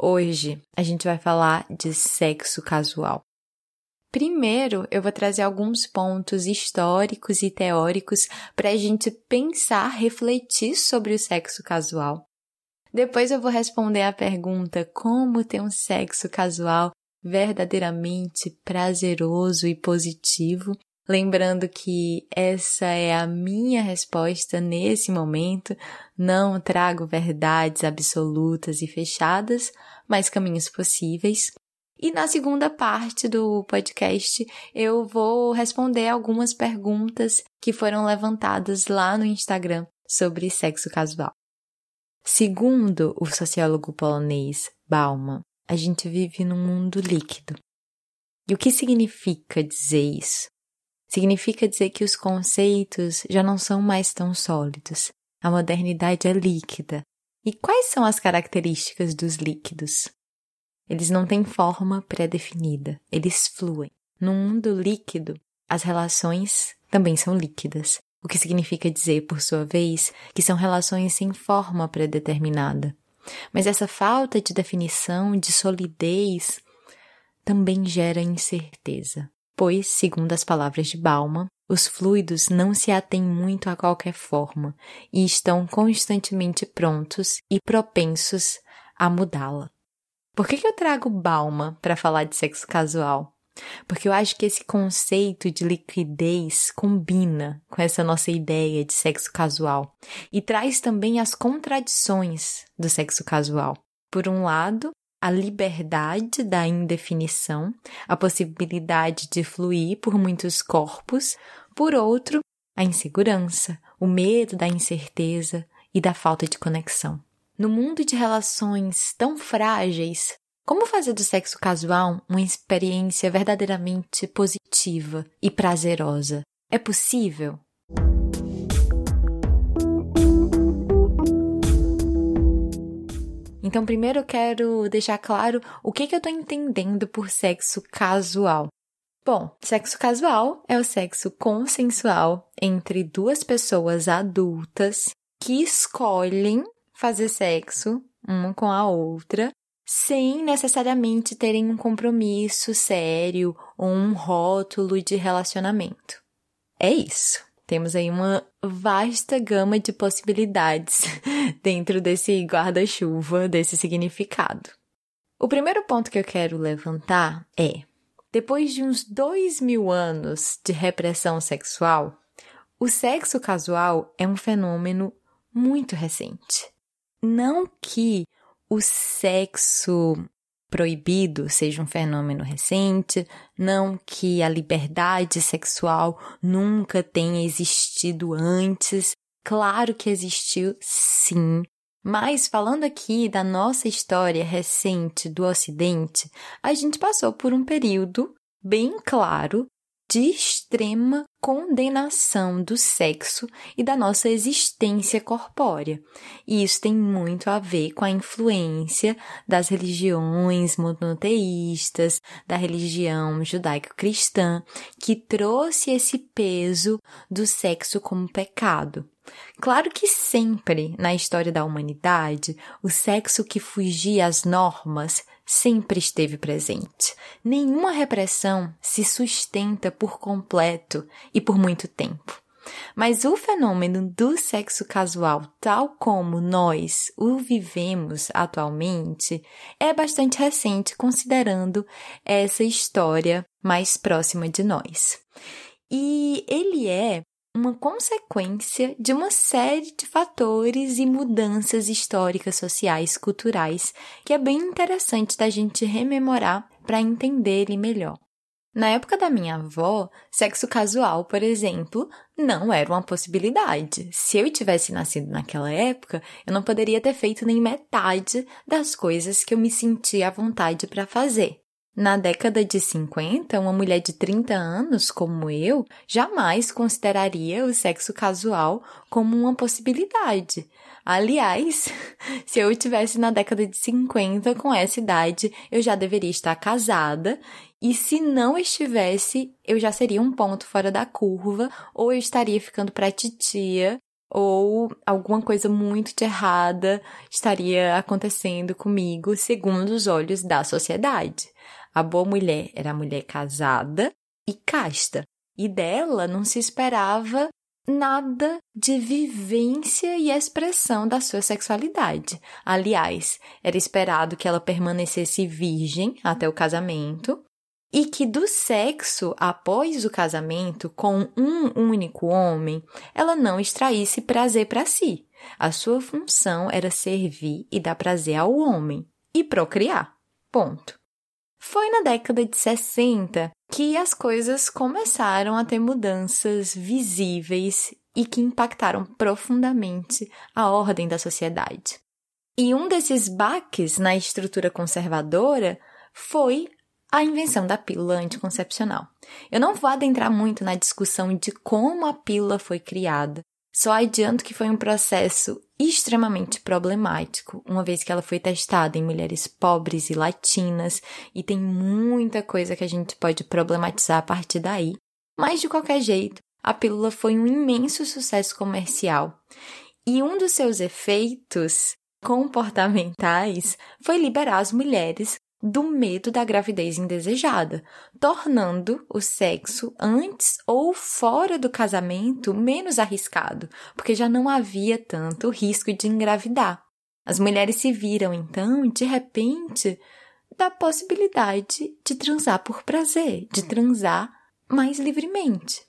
Hoje a gente vai falar de sexo casual. Primeiro, eu vou trazer alguns pontos históricos e teóricos para a gente pensar, refletir sobre o sexo casual. Depois eu vou responder a pergunta como ter um sexo casual verdadeiramente prazeroso e positivo Lembrando que essa é a minha resposta nesse momento, não trago verdades absolutas e fechadas, mas caminhos possíveis. E na segunda parte do podcast, eu vou responder algumas perguntas que foram levantadas lá no Instagram sobre sexo casual. Segundo o sociólogo polonês Bauman, a gente vive num mundo líquido. E o que significa dizer isso? Significa dizer que os conceitos já não são mais tão sólidos. A modernidade é líquida. E quais são as características dos líquidos? Eles não têm forma pré-definida, eles fluem. No mundo líquido, as relações também são líquidas, o que significa dizer, por sua vez, que são relações sem forma pré-determinada. Mas essa falta de definição, de solidez, também gera incerteza pois, segundo as palavras de Bauman, os fluidos não se atêm muito a qualquer forma e estão constantemente prontos e propensos a mudá-la. Por que, que eu trago Bauman para falar de sexo casual? Porque eu acho que esse conceito de liquidez combina com essa nossa ideia de sexo casual e traz também as contradições do sexo casual. Por um lado, a liberdade da indefinição, a possibilidade de fluir por muitos corpos, por outro, a insegurança, o medo da incerteza e da falta de conexão. No mundo de relações tão frágeis, como fazer do sexo casual uma experiência verdadeiramente positiva e prazerosa? É possível? Então, primeiro eu quero deixar claro o que, que eu estou entendendo por sexo casual. Bom, sexo casual é o sexo consensual entre duas pessoas adultas que escolhem fazer sexo uma com a outra sem necessariamente terem um compromisso sério ou um rótulo de relacionamento. É isso. Temos aí uma vasta gama de possibilidades dentro desse guarda-chuva, desse significado. O primeiro ponto que eu quero levantar é: depois de uns dois mil anos de repressão sexual, o sexo casual é um fenômeno muito recente. Não que o sexo proibido seja um fenômeno recente, não que a liberdade sexual nunca tenha existido antes. Claro que existiu, sim. Mas falando aqui da nossa história recente do Ocidente, a gente passou por um período bem claro de extrema condenação do sexo e da nossa existência corpórea. E isso tem muito a ver com a influência das religiões monoteístas, da religião judaico-cristã, que trouxe esse peso do sexo como pecado. Claro que sempre na história da humanidade, o sexo que fugia às normas sempre esteve presente. Nenhuma repressão se sustenta por completo e por muito tempo. Mas o fenômeno do sexo casual, tal como nós o vivemos atualmente, é bastante recente considerando essa história mais próxima de nós. E ele é uma consequência de uma série de fatores e mudanças históricas, sociais, culturais, que é bem interessante da gente rememorar para entender ele melhor. Na época da minha avó, sexo casual, por exemplo, não era uma possibilidade. Se eu tivesse nascido naquela época, eu não poderia ter feito nem metade das coisas que eu me sentia à vontade para fazer. Na década de 50, uma mulher de 30 anos, como eu, jamais consideraria o sexo casual como uma possibilidade. Aliás, se eu tivesse na década de 50 com essa idade, eu já deveria estar casada, e se não estivesse, eu já seria um ponto fora da curva, ou eu estaria ficando para titia, ou alguma coisa muito de errada estaria acontecendo comigo, segundo os olhos da sociedade. A boa mulher era a mulher casada e casta, e dela não se esperava nada de vivência e expressão da sua sexualidade. Aliás, era esperado que ela permanecesse virgem até o casamento e que do sexo após o casamento com um único homem, ela não extraísse prazer para si. A sua função era servir e dar prazer ao homem e procriar. Ponto. Foi na década de 60 que as coisas começaram a ter mudanças visíveis e que impactaram profundamente a ordem da sociedade. E um desses baques na estrutura conservadora foi a invenção da pílula anticoncepcional. Eu não vou adentrar muito na discussão de como a pílula foi criada, só adianto que foi um processo extremamente problemático, uma vez que ela foi testada em mulheres pobres e latinas, e tem muita coisa que a gente pode problematizar a partir daí. Mas de qualquer jeito, a pílula foi um imenso sucesso comercial. E um dos seus efeitos comportamentais foi liberar as mulheres do medo da gravidez indesejada, tornando o sexo antes ou fora do casamento menos arriscado, porque já não havia tanto risco de engravidar. As mulheres se viram então, de repente, da possibilidade de transar por prazer, de transar mais livremente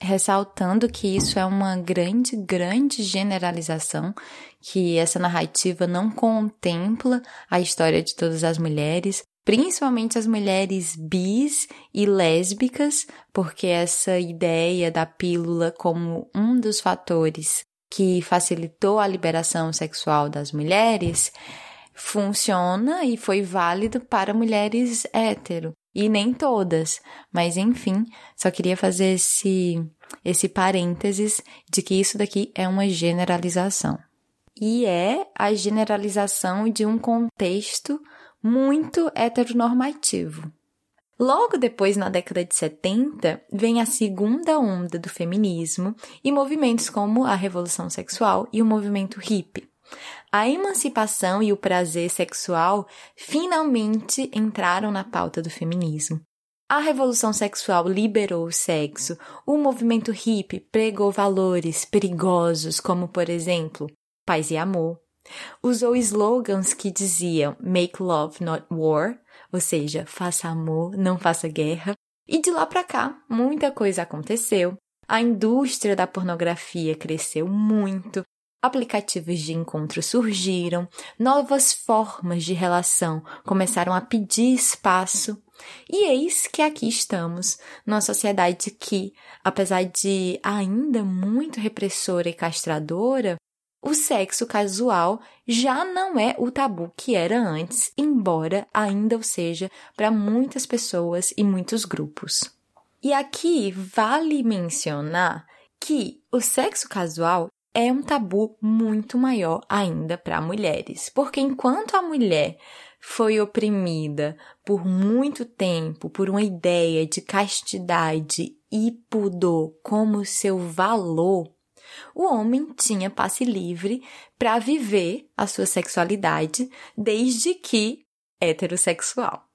ressaltando que isso é uma grande, grande generalização, que essa narrativa não contempla a história de todas as mulheres, principalmente as mulheres bis e lésbicas, porque essa ideia da pílula como um dos fatores que facilitou a liberação sexual das mulheres funciona e foi válido para mulheres hétero e nem todas, mas enfim, só queria fazer esse esse parênteses de que isso daqui é uma generalização. E é a generalização de um contexto muito heteronormativo. Logo depois, na década de 70, vem a segunda onda do feminismo e movimentos como a revolução sexual e o movimento hippie. A emancipação e o prazer sexual finalmente entraram na pauta do feminismo. A revolução sexual liberou o sexo, o movimento hippie pregou valores perigosos, como, por exemplo, paz e amor. Usou slogans que diziam Make love, not war, ou seja, faça amor, não faça guerra. E de lá para cá, muita coisa aconteceu. A indústria da pornografia cresceu muito, Aplicativos de encontro surgiram, novas formas de relação começaram a pedir espaço, e eis que aqui estamos, numa sociedade que, apesar de ainda muito repressora e castradora, o sexo casual já não é o tabu que era antes, embora ainda o seja para muitas pessoas e muitos grupos. E aqui vale mencionar que o sexo casual é um tabu muito maior ainda para mulheres, porque enquanto a mulher foi oprimida por muito tempo por uma ideia de castidade e pudor como seu valor, o homem tinha passe livre para viver a sua sexualidade desde que heterossexual.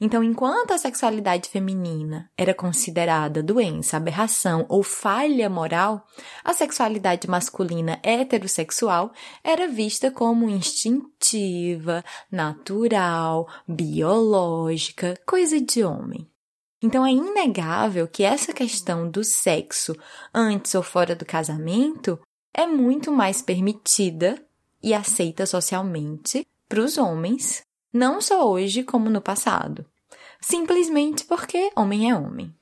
Então, enquanto a sexualidade feminina era considerada doença, aberração ou falha moral, a sexualidade masculina heterossexual era vista como instintiva, natural, biológica, coisa de homem. Então é inegável que essa questão do sexo antes ou fora do casamento é muito mais permitida e aceita socialmente para os homens não só hoje como no passado. Simplesmente porque homem é homem.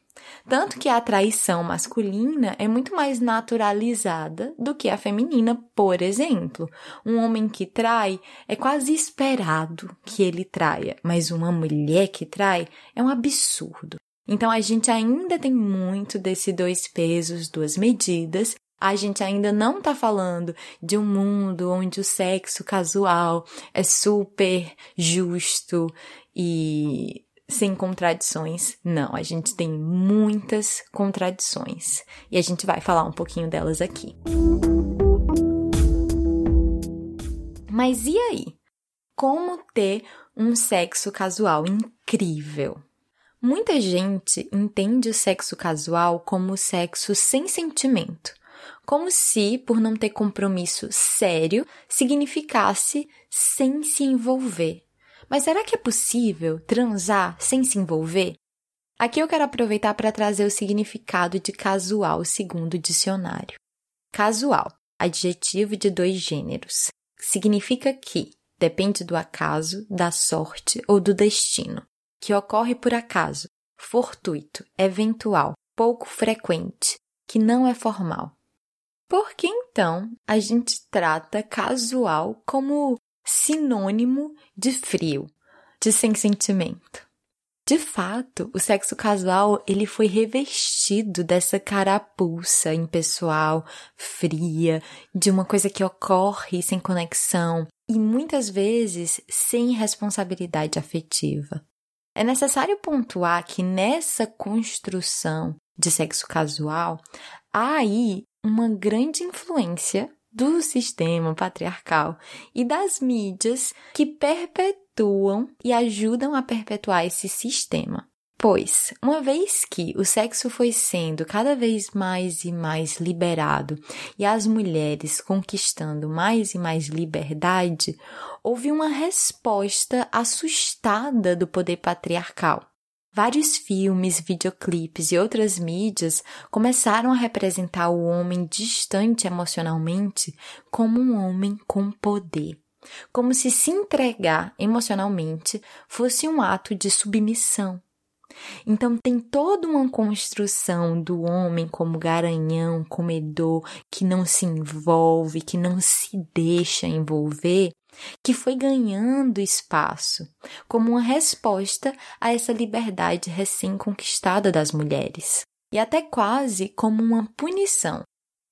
Tanto que a traição masculina é muito mais naturalizada do que a feminina, por exemplo. Um homem que trai é quase esperado que ele traia, mas uma mulher que trai é um absurdo. Então a gente ainda tem muito desse dois pesos, duas medidas, a gente ainda não está falando de um mundo onde o sexo casual é super justo e sem contradições. Não, a gente tem muitas contradições e a gente vai falar um pouquinho delas aqui. Mas e aí? Como ter um sexo casual incrível? Muita gente entende o sexo casual como sexo sem sentimento como se, por não ter compromisso sério, significasse sem se envolver. Mas será que é possível transar sem se envolver? Aqui eu quero aproveitar para trazer o significado de casual segundo o dicionário. Casual, adjetivo de dois gêneros, significa que depende do acaso, da sorte ou do destino, que ocorre por acaso, fortuito, eventual, pouco frequente, que não é formal. Por que então a gente trata casual como sinônimo de frio, de sem sentimento? De fato, o sexo casual ele foi revestido dessa carapuça impessoal, fria, de uma coisa que ocorre sem conexão e muitas vezes sem responsabilidade afetiva. É necessário pontuar que nessa construção de sexo casual há aí uma grande influência do sistema patriarcal e das mídias que perpetuam e ajudam a perpetuar esse sistema. Pois, uma vez que o sexo foi sendo cada vez mais e mais liberado e as mulheres conquistando mais e mais liberdade, houve uma resposta assustada do poder patriarcal Vários filmes, videoclipes e outras mídias começaram a representar o homem distante emocionalmente como um homem com poder, como se se entregar emocionalmente fosse um ato de submissão. Então tem toda uma construção do homem como garanhão, comedor, que não se envolve, que não se deixa envolver, que foi ganhando espaço como uma resposta a essa liberdade recém-conquistada das mulheres, e até quase como uma punição.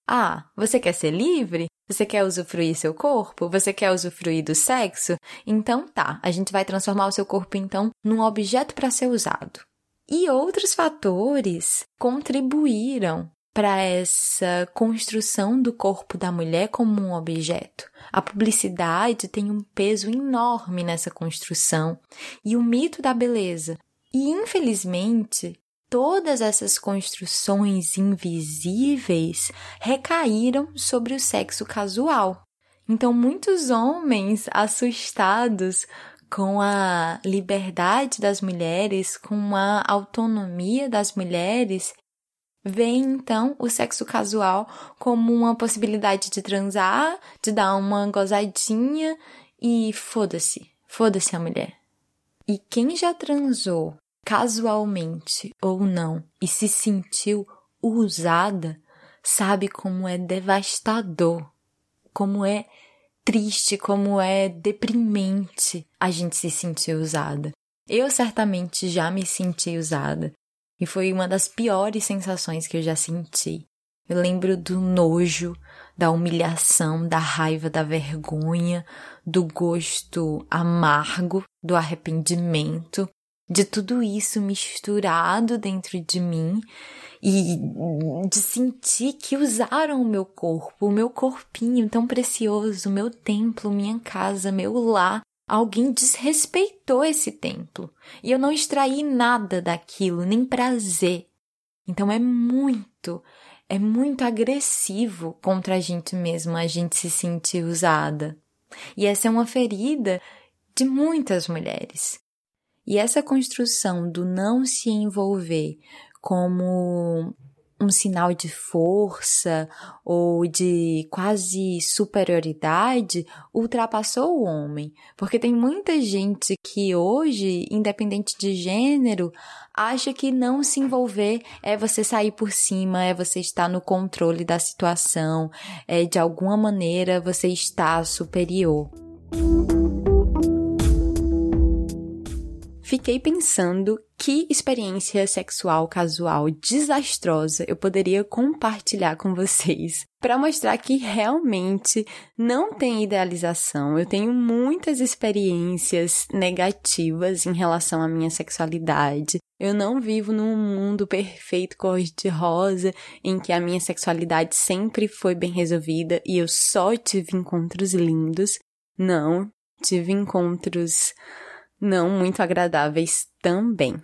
Ah, você quer ser livre? Você quer usufruir seu corpo? Você quer usufruir do sexo? Então tá, a gente vai transformar o seu corpo então num objeto para ser usado. E outros fatores contribuíram para essa construção do corpo da mulher como um objeto. A publicidade tem um peso enorme nessa construção e o mito da beleza. E infelizmente, todas essas construções invisíveis recaíram sobre o sexo casual. Então, muitos homens assustados com a liberdade das mulheres, com a autonomia das mulheres, veem então o sexo casual como uma possibilidade de transar, de dar uma gozadinha e foda-se, foda-se a mulher. E quem já transou casualmente ou não e se sentiu usada, sabe como é devastador, como é triste, como é deprimente a gente se sentir usada. Eu certamente já me senti usada e foi uma das piores sensações que eu já senti. Eu lembro do nojo, da humilhação, da raiva, da vergonha, do gosto amargo, do arrependimento, de tudo isso misturado dentro de mim e de sentir que usaram o meu corpo, o meu corpinho tão precioso, o meu templo, minha casa, meu lar, Alguém desrespeitou esse templo e eu não extraí nada daquilo, nem prazer. Então é muito, é muito agressivo contra a gente mesmo a gente se sentir usada. E essa é uma ferida de muitas mulheres. E essa construção do não se envolver como um sinal de força ou de quase superioridade ultrapassou o homem, porque tem muita gente que hoje, independente de gênero, acha que não se envolver é você sair por cima, é você estar no controle da situação, é de alguma maneira você estar superior. Fiquei pensando que experiência sexual casual desastrosa eu poderia compartilhar com vocês para mostrar que realmente não tem idealização. Eu tenho muitas experiências negativas em relação à minha sexualidade. Eu não vivo num mundo perfeito cor-de-rosa em que a minha sexualidade sempre foi bem resolvida e eu só tive encontros lindos. Não, tive encontros não muito agradáveis também.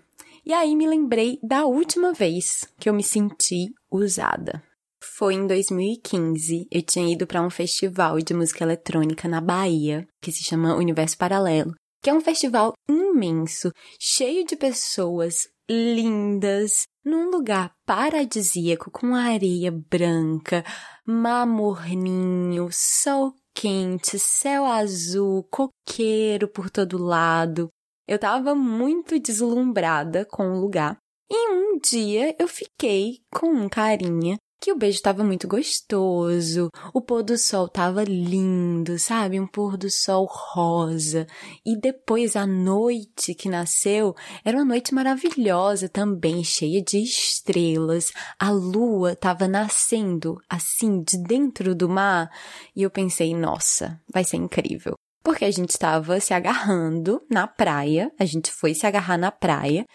E aí me lembrei da última vez que eu me senti usada. Foi em 2015. Eu tinha ido para um festival de música eletrônica na Bahia, que se chama Universo Paralelo, que é um festival imenso, cheio de pessoas lindas, num lugar paradisíaco com areia branca, mar morninho, sol quente, céu azul, coqueiro por todo lado. Eu tava muito deslumbrada com o lugar. E um dia eu fiquei com um carinha que o beijo estava muito gostoso, o pôr do sol estava lindo, sabe? Um pôr do sol rosa. E depois a noite que nasceu era uma noite maravilhosa também, cheia de estrelas. A lua estava nascendo assim de dentro do mar, e eu pensei, nossa, vai ser incrível. Porque a gente estava se agarrando na praia, a gente foi se agarrar na praia,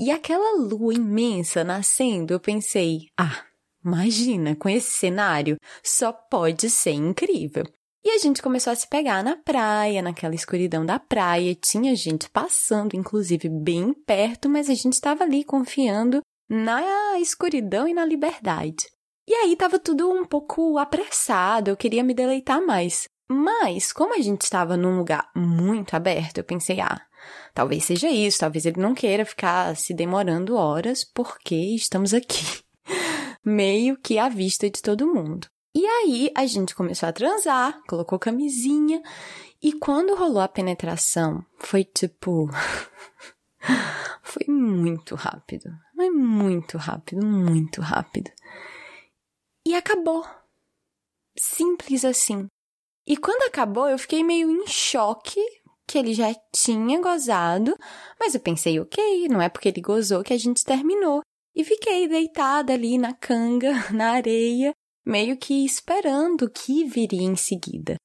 e aquela lua imensa nascendo, eu pensei, ah, Imagina, com esse cenário, só pode ser incrível. E a gente começou a se pegar na praia, naquela escuridão da praia. Tinha gente passando, inclusive, bem perto, mas a gente estava ali confiando na escuridão e na liberdade. E aí estava tudo um pouco apressado, eu queria me deleitar mais. Mas, como a gente estava num lugar muito aberto, eu pensei, ah, talvez seja isso, talvez ele não queira ficar se demorando horas, porque estamos aqui meio que à vista de todo mundo. E aí a gente começou a transar, colocou camisinha, e quando rolou a penetração, foi tipo. foi muito rápido. Foi muito rápido, muito rápido. E acabou. Simples assim. E quando acabou, eu fiquei meio em choque que ele já tinha gozado, mas eu pensei, ok, não é porque ele gozou que a gente terminou e fiquei deitada ali na canga, na areia, meio que esperando o que viria em seguida.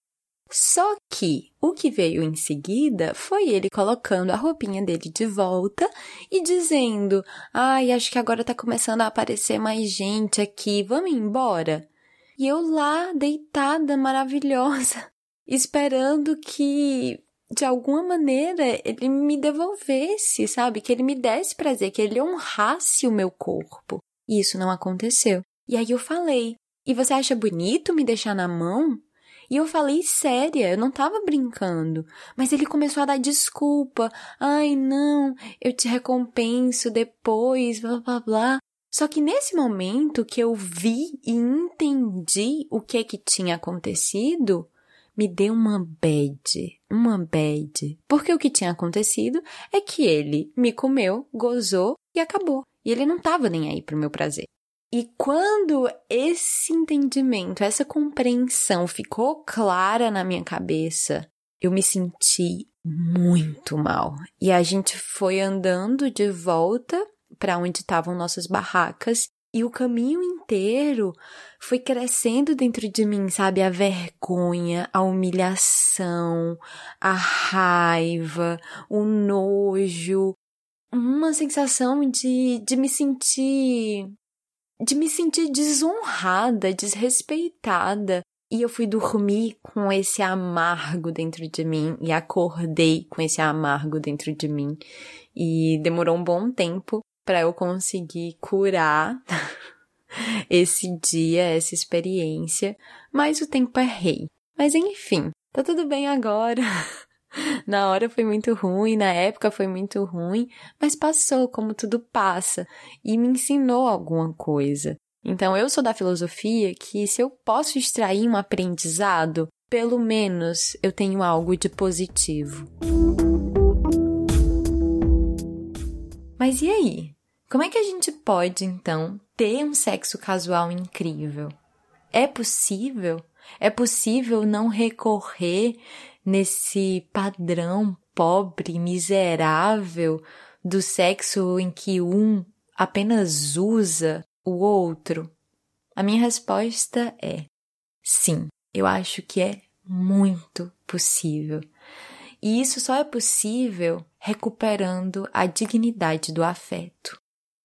Só que o que veio em seguida foi ele colocando a roupinha dele de volta e dizendo: Ai, acho que agora tá começando a aparecer mais gente aqui, vamos embora? E eu lá, deitada, maravilhosa, esperando que de alguma maneira ele me devolvesse, sabe? Que ele me desse prazer, que ele honrasse o meu corpo. E isso não aconteceu. E aí eu falei: E você acha bonito me deixar na mão? E eu falei séria, eu não tava brincando. Mas ele começou a dar desculpa. Ai, não, eu te recompenso depois, blá blá blá. Só que nesse momento que eu vi e entendi o que que tinha acontecido, me deu uma bad, uma bad. Porque o que tinha acontecido é que ele me comeu, gozou e acabou. E ele não estava nem aí pro meu prazer. E quando esse entendimento, essa compreensão ficou clara na minha cabeça, eu me senti muito mal. E a gente foi andando de volta para onde estavam nossas barracas e o caminho inteiro foi crescendo dentro de mim, sabe? A vergonha, a humilhação, a raiva, o nojo, uma sensação de, de me sentir. de me sentir desonrada, desrespeitada. E eu fui dormir com esse amargo dentro de mim e acordei com esse amargo dentro de mim. E demorou um bom tempo para eu conseguir curar esse dia, essa experiência, mas o tempo é rei. Mas enfim, tá tudo bem agora. Na hora foi muito ruim, na época foi muito ruim, mas passou como tudo passa e me ensinou alguma coisa. Então, eu sou da filosofia que se eu posso extrair um aprendizado, pelo menos eu tenho algo de positivo. Mas e aí? Como é que a gente pode, então, ter um sexo casual incrível? É possível? É possível não recorrer nesse padrão pobre, miserável do sexo em que um apenas usa o outro? A minha resposta é sim. Eu acho que é muito possível. E isso só é possível recuperando a dignidade do afeto.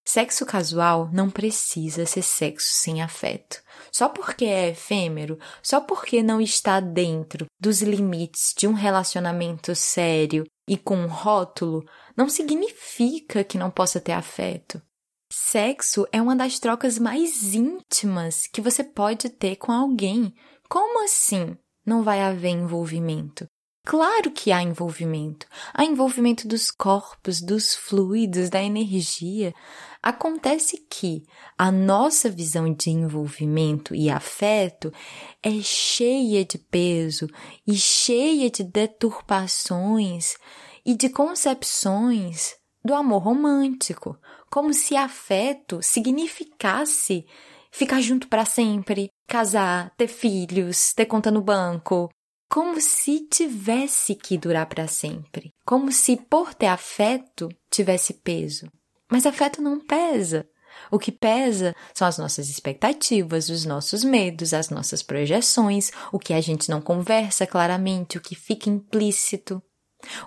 Sexo casual não precisa ser sexo sem afeto. Só porque é efêmero, só porque não está dentro dos limites de um relacionamento sério e com um rótulo, não significa que não possa ter afeto. Sexo é uma das trocas mais íntimas que você pode ter com alguém. Como assim não vai haver envolvimento? Claro que há envolvimento. Há envolvimento dos corpos, dos fluidos, da energia. Acontece que a nossa visão de envolvimento e afeto é cheia de peso e cheia de deturpações e de concepções do amor romântico, como se afeto significasse ficar junto para sempre, casar, ter filhos, ter conta no banco, como se tivesse que durar para sempre, como se por ter afeto tivesse peso. Mas afeto não pesa. O que pesa são as nossas expectativas, os nossos medos, as nossas projeções, o que a gente não conversa claramente, o que fica implícito,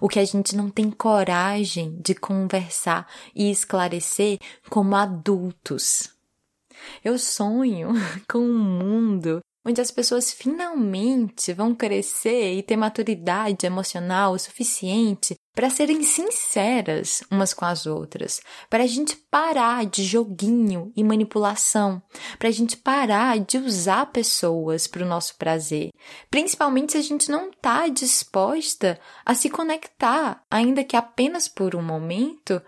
o que a gente não tem coragem de conversar e esclarecer como adultos. Eu sonho com um mundo onde as pessoas finalmente vão crescer e ter maturidade emocional o suficiente para serem sinceras umas com as outras, para a gente parar de joguinho e manipulação, para a gente parar de usar pessoas para o nosso prazer, principalmente se a gente não está disposta a se conectar, ainda que apenas por um momento,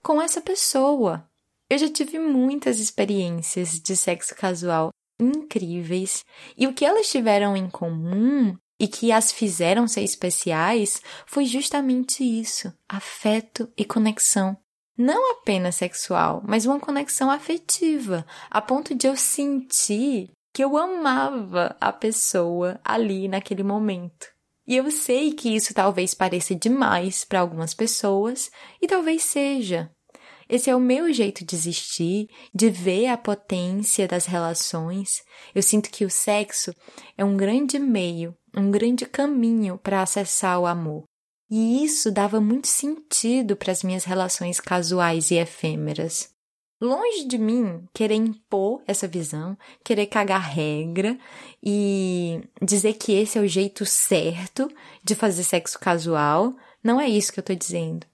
com essa pessoa. Eu já tive muitas experiências de sexo casual incríveis e o que elas tiveram em comum e que as fizeram ser especiais foi justamente isso: afeto e conexão. Não apenas sexual, mas uma conexão afetiva, a ponto de eu sentir que eu amava a pessoa ali naquele momento. E eu sei que isso talvez pareça demais para algumas pessoas, e talvez seja, esse é o meu jeito de existir, de ver a potência das relações. Eu sinto que o sexo é um grande meio, um grande caminho para acessar o amor. E isso dava muito sentido para as minhas relações casuais e efêmeras. Longe de mim querer impor essa visão, querer cagar regra e dizer que esse é o jeito certo de fazer sexo casual, não é isso que eu estou dizendo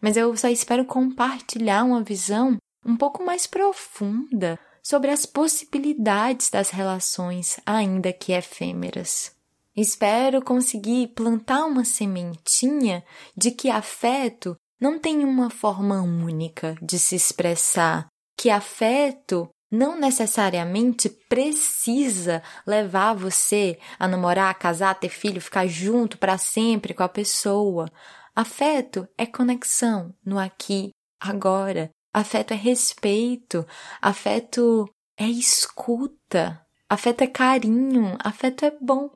mas eu só espero compartilhar uma visão um pouco mais profunda sobre as possibilidades das relações, ainda que efêmeras. Espero conseguir plantar uma sementinha de que afeto não tem uma forma única de se expressar, que afeto não necessariamente precisa levar você a namorar, casar, ter filho, ficar junto para sempre com a pessoa. Afeto é conexão no aqui, agora. Afeto é respeito. Afeto é escuta. Afeto é carinho. Afeto é bom.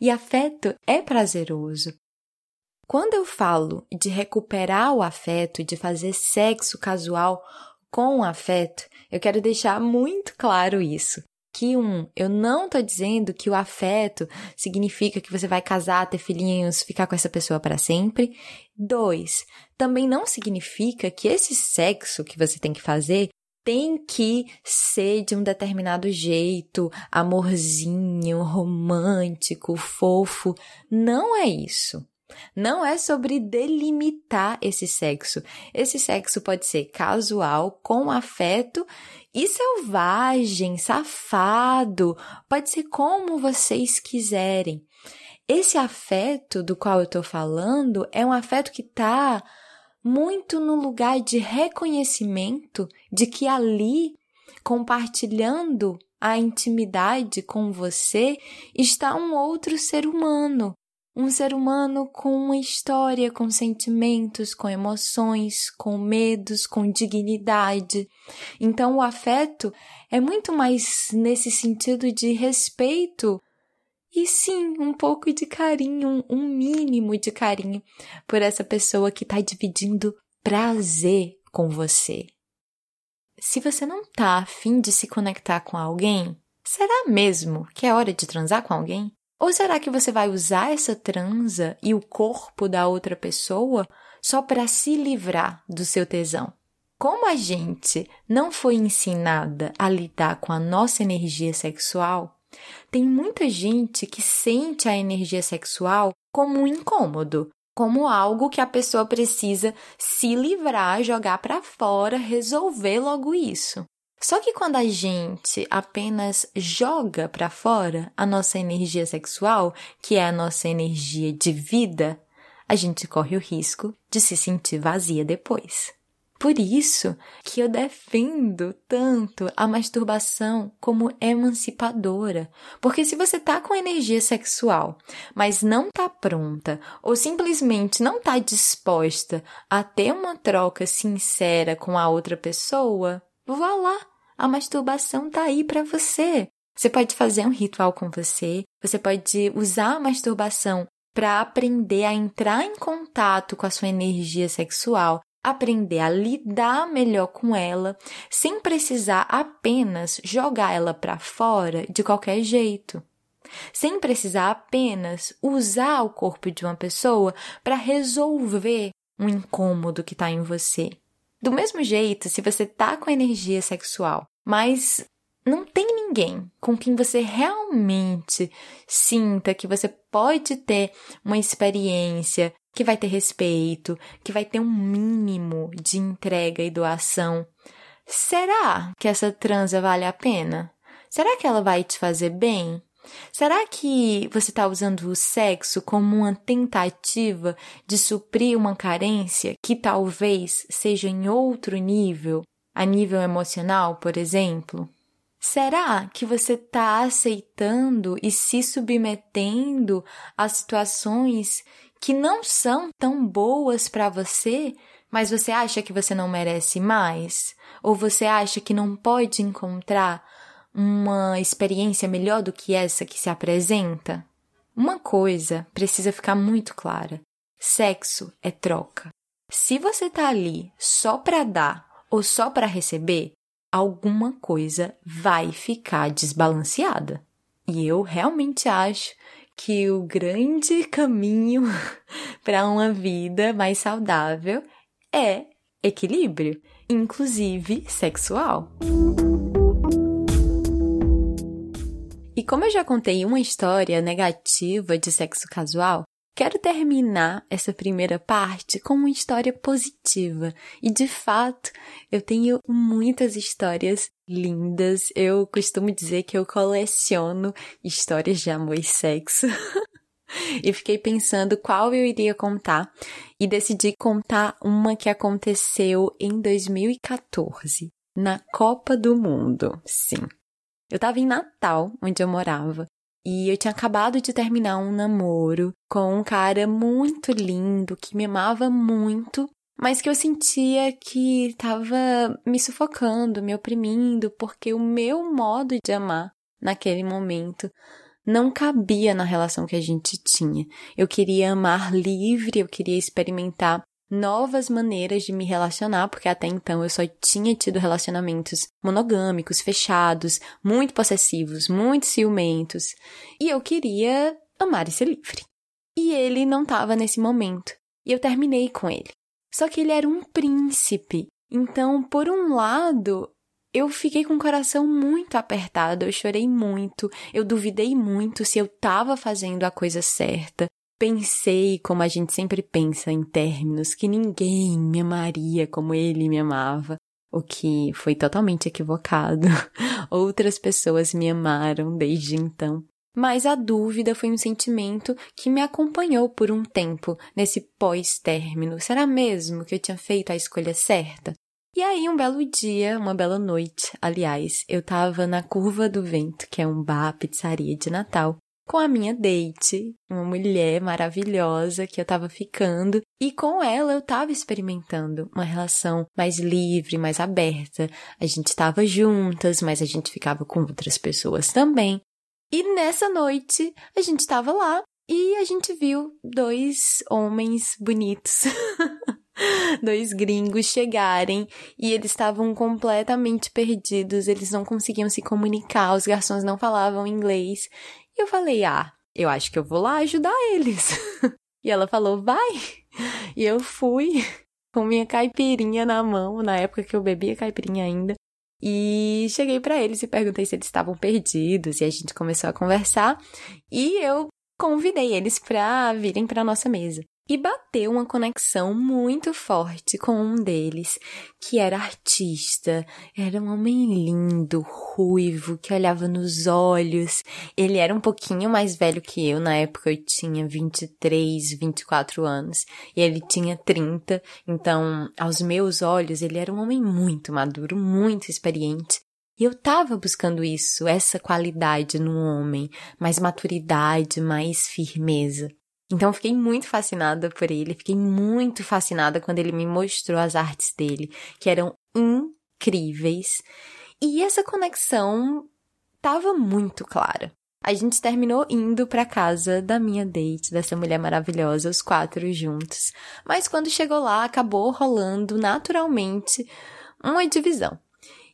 E afeto é prazeroso. Quando eu falo de recuperar o afeto, de fazer sexo casual com afeto, eu quero deixar muito claro isso que um, eu não tô dizendo que o afeto significa que você vai casar, ter filhinhos, ficar com essa pessoa para sempre. Dois, também não significa que esse sexo que você tem que fazer tem que ser de um determinado jeito, amorzinho, romântico, fofo. Não é isso. Não é sobre delimitar esse sexo. Esse sexo pode ser casual, com afeto e selvagem, safado. Pode ser como vocês quiserem. Esse afeto do qual eu estou falando é um afeto que está muito no lugar de reconhecimento de que ali, compartilhando a intimidade com você, está um outro ser humano, um ser humano com uma história, com sentimentos, com emoções, com medos, com dignidade. Então, o afeto é muito mais nesse sentido de respeito e sim, um pouco de carinho, um mínimo de carinho por essa pessoa que está dividindo prazer com você. Se você não tá afim de se conectar com alguém, será mesmo que é hora de transar com alguém? Ou será que você vai usar essa transa e o corpo da outra pessoa só para se livrar do seu tesão? Como a gente não foi ensinada a lidar com a nossa energia sexual, tem muita gente que sente a energia sexual como um incômodo, como algo que a pessoa precisa se livrar, jogar para fora, resolver logo isso. Só que quando a gente apenas joga para fora a nossa energia sexual, que é a nossa energia de vida, a gente corre o risco de se sentir vazia depois. Por isso que eu defendo tanto a masturbação como emancipadora. Porque se você tá com energia sexual, mas não tá pronta, ou simplesmente não tá disposta a ter uma troca sincera com a outra pessoa, vá lá. A masturbação tá aí para você. Você pode fazer um ritual com você, você pode usar a masturbação para aprender a entrar em contato com a sua energia sexual, aprender a lidar melhor com ela, sem precisar apenas jogar ela para fora de qualquer jeito. Sem precisar apenas usar o corpo de uma pessoa para resolver um incômodo que está em você. Do mesmo jeito, se você tá com energia sexual, mas não tem ninguém com quem você realmente sinta que você pode ter uma experiência que vai ter respeito, que vai ter um mínimo de entrega e doação. Será que essa transa vale a pena? Será que ela vai te fazer bem? Será que você está usando o sexo como uma tentativa de suprir uma carência que talvez seja em outro nível, a nível emocional, por exemplo? Será que você está aceitando e se submetendo a situações que não são tão boas para você, mas você acha que você não merece mais? Ou você acha que não pode encontrar uma experiência melhor do que essa que se apresenta? Uma coisa precisa ficar muito clara: sexo é troca. Se você tá ali só para dar ou só para receber, alguma coisa vai ficar desbalanceada. E eu realmente acho que o grande caminho para uma vida mais saudável é equilíbrio, inclusive sexual. E como eu já contei uma história negativa de sexo casual, quero terminar essa primeira parte com uma história positiva. E de fato, eu tenho muitas histórias lindas. Eu costumo dizer que eu coleciono histórias de amor e sexo. e fiquei pensando qual eu iria contar e decidi contar uma que aconteceu em 2014, na Copa do Mundo. Sim, eu tava em Natal, onde eu morava, e eu tinha acabado de terminar um namoro com um cara muito lindo que me amava muito, mas que eu sentia que estava me sufocando, me oprimindo, porque o meu modo de amar naquele momento não cabia na relação que a gente tinha. Eu queria amar livre, eu queria experimentar novas maneiras de me relacionar, porque até então eu só tinha tido relacionamentos monogâmicos, fechados, muito possessivos, muito ciumentos, e eu queria amar e ser livre. E ele não estava nesse momento, e eu terminei com ele. Só que ele era um príncipe, então, por um lado, eu fiquei com o coração muito apertado, eu chorei muito, eu duvidei muito se eu estava fazendo a coisa certa. Pensei, como a gente sempre pensa em términos, que ninguém me amaria como ele me amava, o que foi totalmente equivocado. Outras pessoas me amaram desde então. Mas a dúvida foi um sentimento que me acompanhou por um tempo nesse pós-término. Será mesmo que eu tinha feito a escolha certa? E aí, um belo dia, uma bela noite, aliás, eu tava na Curva do Vento, que é um bar, pizzaria de Natal, com a minha date, uma mulher maravilhosa que eu tava ficando, e com ela eu tava experimentando uma relação mais livre, mais aberta. A gente tava juntas, mas a gente ficava com outras pessoas também. E nessa noite a gente tava lá e a gente viu dois homens bonitos dois gringos chegarem e eles estavam completamente perdidos, eles não conseguiam se comunicar, os garçons não falavam inglês. E eu falei: "Ah, eu acho que eu vou lá ajudar eles". e ela falou: "Vai". E eu fui com minha caipirinha na mão, na época que eu bebia caipirinha ainda. E cheguei para eles e perguntei se eles estavam perdidos e a gente começou a conversar e eu convidei eles para virem para nossa mesa e bateu uma conexão muito forte com um deles, que era artista, era um homem lindo, ruivo, que olhava nos olhos. Ele era um pouquinho mais velho que eu, na época eu tinha 23, 24 anos, e ele tinha 30, então, aos meus olhos, ele era um homem muito maduro, muito experiente. E eu tava buscando isso, essa qualidade no homem, mais maturidade, mais firmeza. Então, fiquei muito fascinada por ele, fiquei muito fascinada quando ele me mostrou as artes dele, que eram incríveis. E essa conexão estava muito clara. A gente terminou indo para casa da minha date, dessa mulher maravilhosa, os quatro juntos. Mas quando chegou lá, acabou rolando naturalmente uma divisão.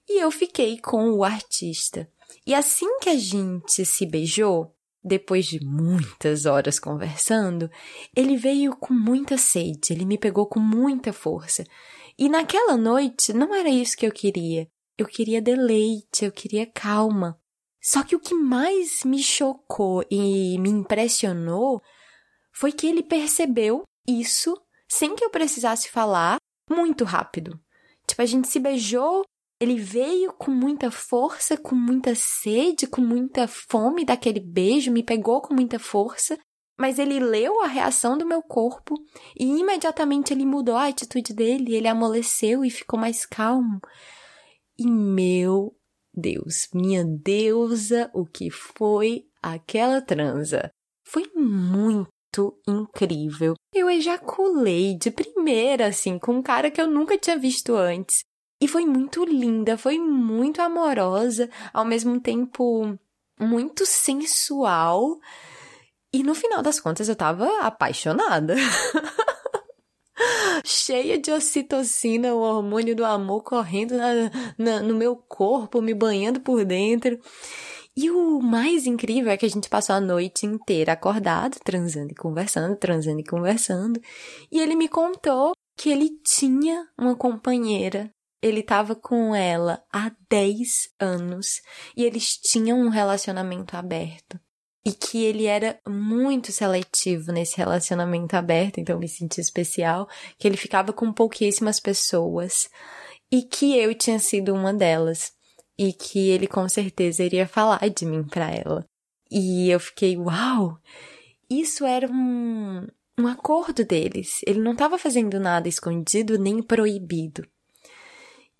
E eu fiquei com o artista. E assim que a gente se beijou, depois de muitas horas conversando, ele veio com muita sede, ele me pegou com muita força. E naquela noite não era isso que eu queria. Eu queria deleite, eu queria calma. Só que o que mais me chocou e me impressionou foi que ele percebeu isso sem que eu precisasse falar muito rápido. Tipo, a gente se beijou ele veio com muita força, com muita sede, com muita fome daquele beijo, me pegou com muita força, mas ele leu a reação do meu corpo e imediatamente ele mudou a atitude dele, ele amoleceu e ficou mais calmo. E meu Deus, minha deusa, o que foi aquela transa? Foi muito incrível. Eu ejaculei de primeira, assim, com um cara que eu nunca tinha visto antes. E foi muito linda, foi muito amorosa, ao mesmo tempo muito sensual. E no final das contas eu tava apaixonada. Cheia de ocitocina, o hormônio do amor correndo na, na, no meu corpo, me banhando por dentro. E o mais incrível é que a gente passou a noite inteira acordado, transando e conversando, transando e conversando. E ele me contou que ele tinha uma companheira ele estava com ela há 10 anos e eles tinham um relacionamento aberto. E que ele era muito seletivo nesse relacionamento aberto, então me senti especial, que ele ficava com pouquíssimas pessoas e que eu tinha sido uma delas e que ele com certeza iria falar de mim para ela. E eu fiquei, uau! Isso era um, um acordo deles. Ele não estava fazendo nada escondido nem proibido.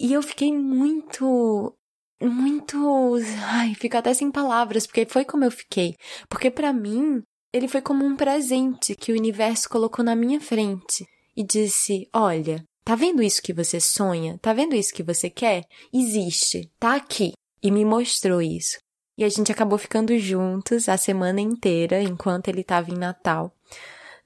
E eu fiquei muito muito, ai, fico até sem palavras, porque foi como eu fiquei. Porque para mim, ele foi como um presente que o universo colocou na minha frente e disse: "Olha, tá vendo isso que você sonha? Tá vendo isso que você quer? Existe, tá aqui." E me mostrou isso. E a gente acabou ficando juntos a semana inteira enquanto ele estava em Natal.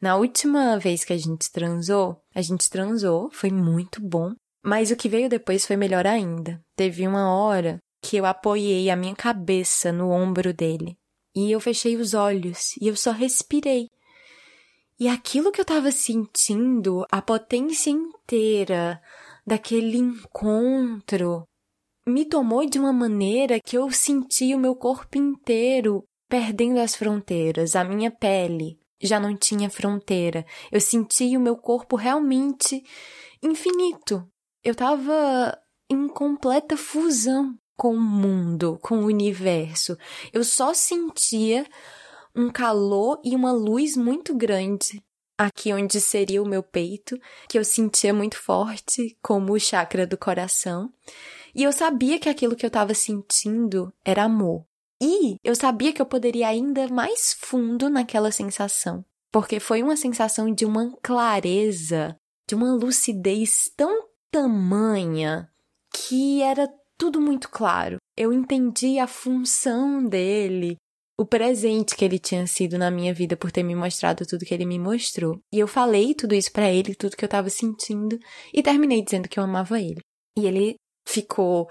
Na última vez que a gente transou, a gente transou, foi muito bom. Mas o que veio depois foi melhor ainda. Teve uma hora que eu apoiei a minha cabeça no ombro dele. E eu fechei os olhos e eu só respirei. E aquilo que eu estava sentindo, a potência inteira daquele encontro, me tomou de uma maneira que eu senti o meu corpo inteiro perdendo as fronteiras, a minha pele já não tinha fronteira. Eu senti o meu corpo realmente infinito. Eu estava em completa fusão com o mundo, com o universo. Eu só sentia um calor e uma luz muito grande aqui onde seria o meu peito, que eu sentia muito forte, como o chakra do coração. E eu sabia que aquilo que eu estava sentindo era amor. E eu sabia que eu poderia ir ainda mais fundo naquela sensação, porque foi uma sensação de uma clareza, de uma lucidez tão tamanha que era tudo muito claro. Eu entendi a função dele, o presente que ele tinha sido na minha vida por ter me mostrado tudo que ele me mostrou. E eu falei tudo isso para ele, tudo que eu tava sentindo, e terminei dizendo que eu amava ele. E ele ficou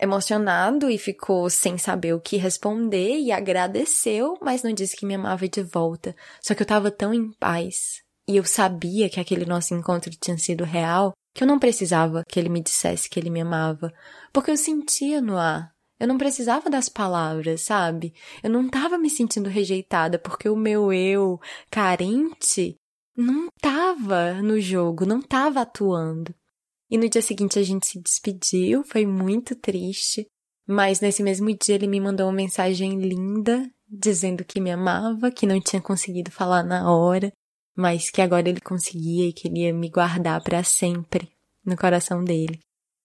emocionado e ficou sem saber o que responder e agradeceu, mas não disse que me amava de volta. Só que eu tava tão em paz. E eu sabia que aquele nosso encontro tinha sido real, que eu não precisava que ele me dissesse que ele me amava, porque eu sentia no ar. Eu não precisava das palavras, sabe? Eu não estava me sentindo rejeitada porque o meu eu carente não estava no jogo, não estava atuando. E no dia seguinte a gente se despediu, foi muito triste, mas nesse mesmo dia ele me mandou uma mensagem linda dizendo que me amava, que não tinha conseguido falar na hora, mas que agora ele conseguia e que ele ia me guardar para sempre no coração dele.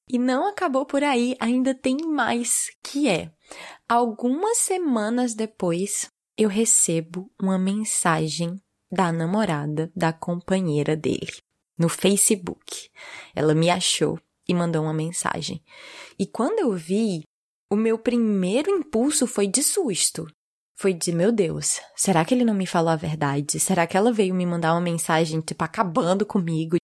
E não acabou por aí, ainda tem mais, que é algumas semanas depois eu recebo uma mensagem da namorada da companheira dele no Facebook. Ela me achou e mandou uma mensagem. E quando eu vi, o meu primeiro impulso foi de susto. Foi de, meu Deus, será que ele não me falou a verdade? Será que ela veio me mandar uma mensagem, tipo, acabando comigo?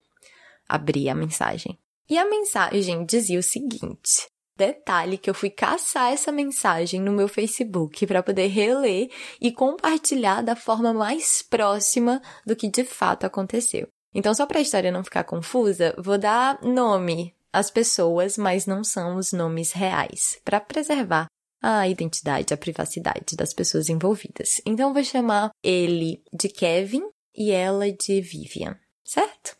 Abri a mensagem. E a mensagem dizia o seguinte: Detalhe que eu fui caçar essa mensagem no meu Facebook para poder reler e compartilhar da forma mais próxima do que de fato aconteceu. Então, só para a história não ficar confusa, vou dar nome às pessoas, mas não são os nomes reais, para preservar a identidade, a privacidade das pessoas envolvidas. Então, vou chamar ele de Kevin e ela de Vivian, certo?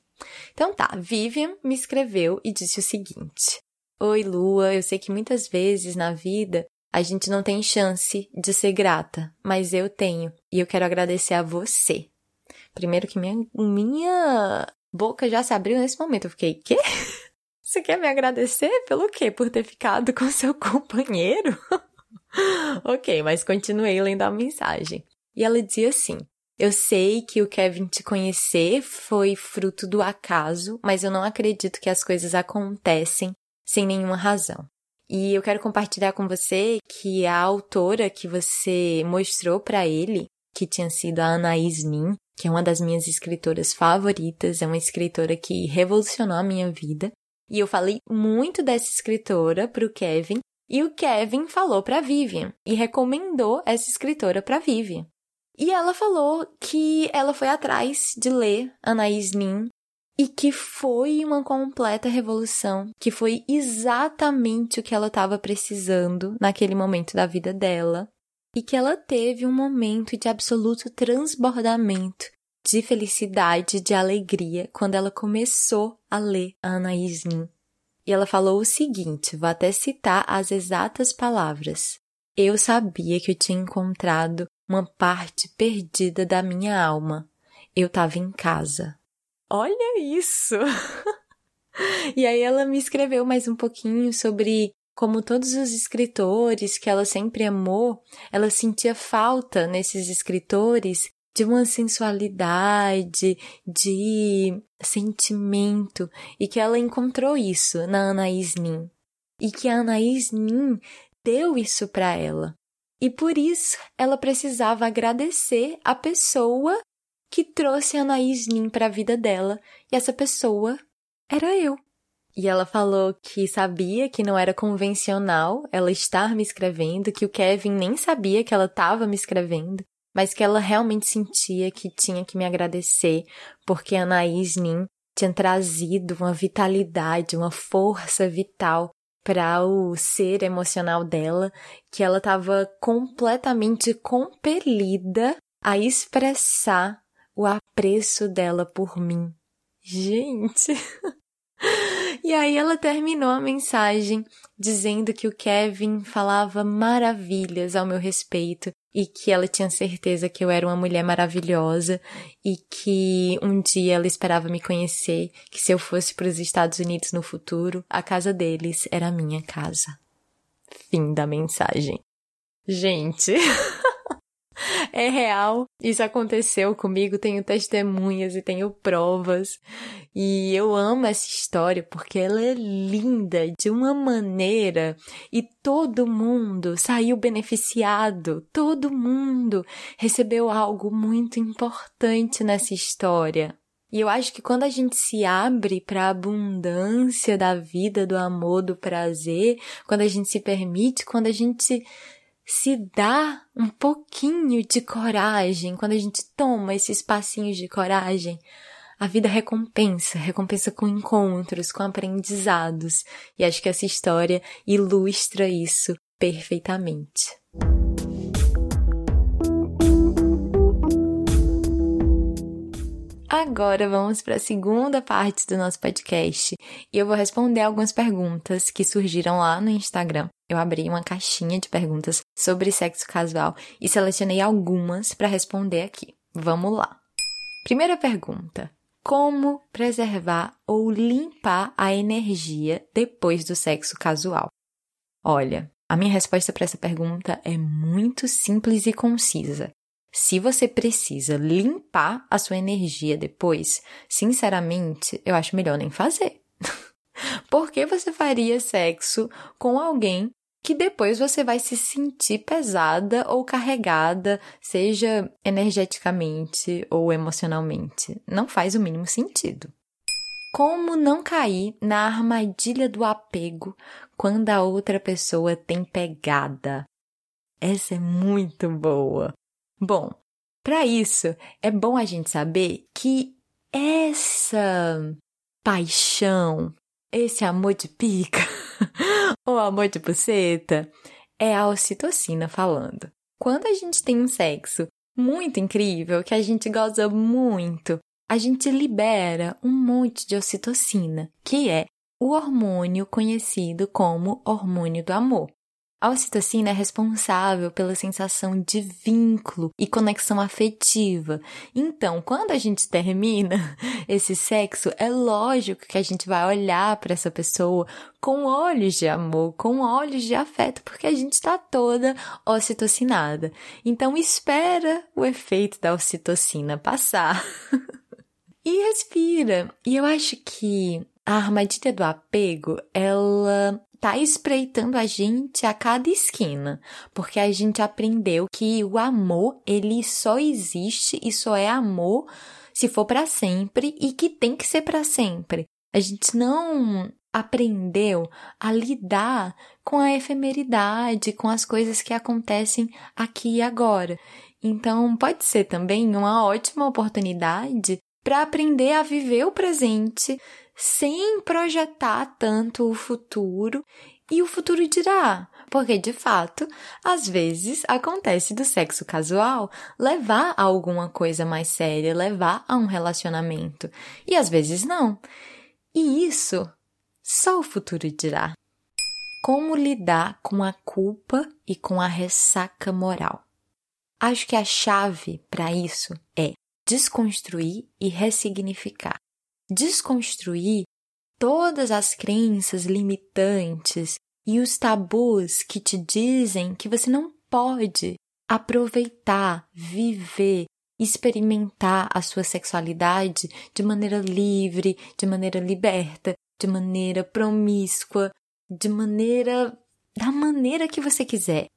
Então tá, Vivian me escreveu e disse o seguinte: Oi, Lua, eu sei que muitas vezes na vida a gente não tem chance de ser grata, mas eu tenho e eu quero agradecer a você. Primeiro que minha, minha boca já se abriu nesse momento. Eu fiquei, quê? Você quer me agradecer pelo quê? Por ter ficado com seu companheiro? ok, mas continuei lendo a mensagem. E ela dizia assim: eu sei que o Kevin te conhecer foi fruto do acaso, mas eu não acredito que as coisas acontecem sem nenhuma razão. E eu quero compartilhar com você que a autora que você mostrou para ele, que tinha sido a Anaís Nin, que é uma das minhas escritoras favoritas, é uma escritora que revolucionou a minha vida. E eu falei muito dessa escritora pro Kevin, e o Kevin falou para Vivian e recomendou essa escritora para Vivian. E ela falou que ela foi atrás de ler Anaïs Nin e que foi uma completa revolução, que foi exatamente o que ela estava precisando naquele momento da vida dela, e que ela teve um momento de absoluto transbordamento de felicidade, de alegria, quando ela começou a ler a Anaïs Nin. E ela falou o seguinte, vou até citar as exatas palavras. Eu sabia que eu tinha encontrado uma parte perdida da minha alma. Eu estava em casa. Olha isso! e aí ela me escreveu mais um pouquinho sobre como todos os escritores que ela sempre amou, ela sentia falta nesses escritores de uma sensualidade, de sentimento, e que ela encontrou isso na Anaís Nin. E que a Anaís Nin deu isso para ela. E por isso ela precisava agradecer a pessoa que trouxe a Anaís Nin para a vida dela, e essa pessoa era eu. E ela falou que sabia que não era convencional ela estar me escrevendo, que o Kevin nem sabia que ela estava me escrevendo, mas que ela realmente sentia que tinha que me agradecer, porque a Anaís Nin tinha trazido uma vitalidade, uma força vital para o ser emocional dela que ela estava completamente compelida a expressar o apreço dela por mim. Gente! E aí ela terminou a mensagem dizendo que o Kevin falava maravilhas ao meu respeito e que ela tinha certeza que eu era uma mulher maravilhosa e que um dia ela esperava me conhecer, que se eu fosse para os Estados Unidos no futuro, a casa deles era a minha casa. Fim da mensagem. Gente, é real. Isso aconteceu comigo, tenho testemunhas e tenho provas. E eu amo essa história porque ela é linda de uma maneira e todo mundo saiu beneficiado, todo mundo recebeu algo muito importante nessa história. E eu acho que quando a gente se abre para a abundância da vida, do amor, do prazer, quando a gente se permite, quando a gente se dá um pouquinho de coragem, quando a gente toma esses passinhos de coragem, a vida recompensa, recompensa com encontros, com aprendizados. E acho que essa história ilustra isso perfeitamente. Agora vamos para a segunda parte do nosso podcast e eu vou responder algumas perguntas que surgiram lá no Instagram. Eu abri uma caixinha de perguntas sobre sexo casual e selecionei algumas para responder aqui. Vamos lá. Primeira pergunta: Como preservar ou limpar a energia depois do sexo casual? Olha, a minha resposta para essa pergunta é muito simples e concisa. Se você precisa limpar a sua energia depois, sinceramente, eu acho melhor nem fazer. Por que você faria sexo com alguém que depois você vai se sentir pesada ou carregada, seja energeticamente ou emocionalmente? Não faz o mínimo sentido. Como não cair na armadilha do apego quando a outra pessoa tem pegada? Essa é muito boa. Bom, para isso é bom a gente saber que essa paixão, esse amor de pica, ou amor de buceta, é a ocitocina falando. Quando a gente tem um sexo muito incrível, que a gente goza muito, a gente libera um monte de ocitocina, que é o hormônio conhecido como hormônio do amor. A ocitocina é responsável pela sensação de vínculo e conexão afetiva. Então, quando a gente termina esse sexo, é lógico que a gente vai olhar para essa pessoa com olhos de amor, com olhos de afeto, porque a gente está toda ocitocinada. Então, espera o efeito da ocitocina passar. e respira. E eu acho que a armadilha do apego, ela tá espreitando a gente a cada esquina, porque a gente aprendeu que o amor, ele só existe e só é amor se for para sempre e que tem que ser para sempre. A gente não aprendeu a lidar com a efemeridade, com as coisas que acontecem aqui e agora. Então, pode ser também uma ótima oportunidade para aprender a viver o presente sem projetar tanto o futuro e o futuro dirá. Porque, de fato, às vezes acontece do sexo casual levar a alguma coisa mais séria, levar a um relacionamento. E às vezes não. E isso só o futuro dirá. Como lidar com a culpa e com a ressaca moral? Acho que a chave para isso é desconstruir e ressignificar desconstruir todas as crenças limitantes e os tabus que te dizem que você não pode aproveitar, viver, experimentar a sua sexualidade de maneira livre, de maneira liberta, de maneira promíscua, de maneira da maneira que você quiser.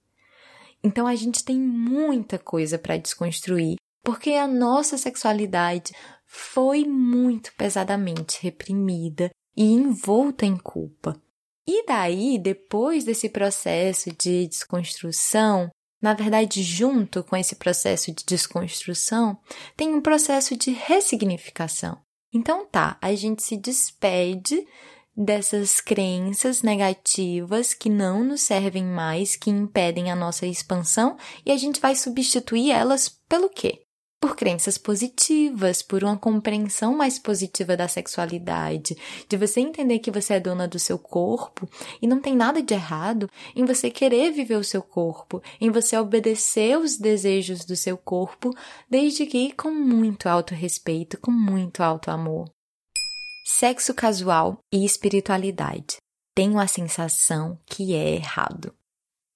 Então a gente tem muita coisa para desconstruir, porque a nossa sexualidade foi muito pesadamente reprimida e envolta em culpa. E daí, depois desse processo de desconstrução, na verdade, junto com esse processo de desconstrução, tem um processo de ressignificação. Então tá, a gente se despede dessas crenças negativas que não nos servem mais, que impedem a nossa expansão, e a gente vai substituir elas pelo quê? Por crenças positivas, por uma compreensão mais positiva da sexualidade, de você entender que você é dona do seu corpo e não tem nada de errado em você querer viver o seu corpo, em você obedecer os desejos do seu corpo, desde que com muito autorrespeito, com muito alto amor. Sexo casual e espiritualidade. Tenho a sensação que é errado.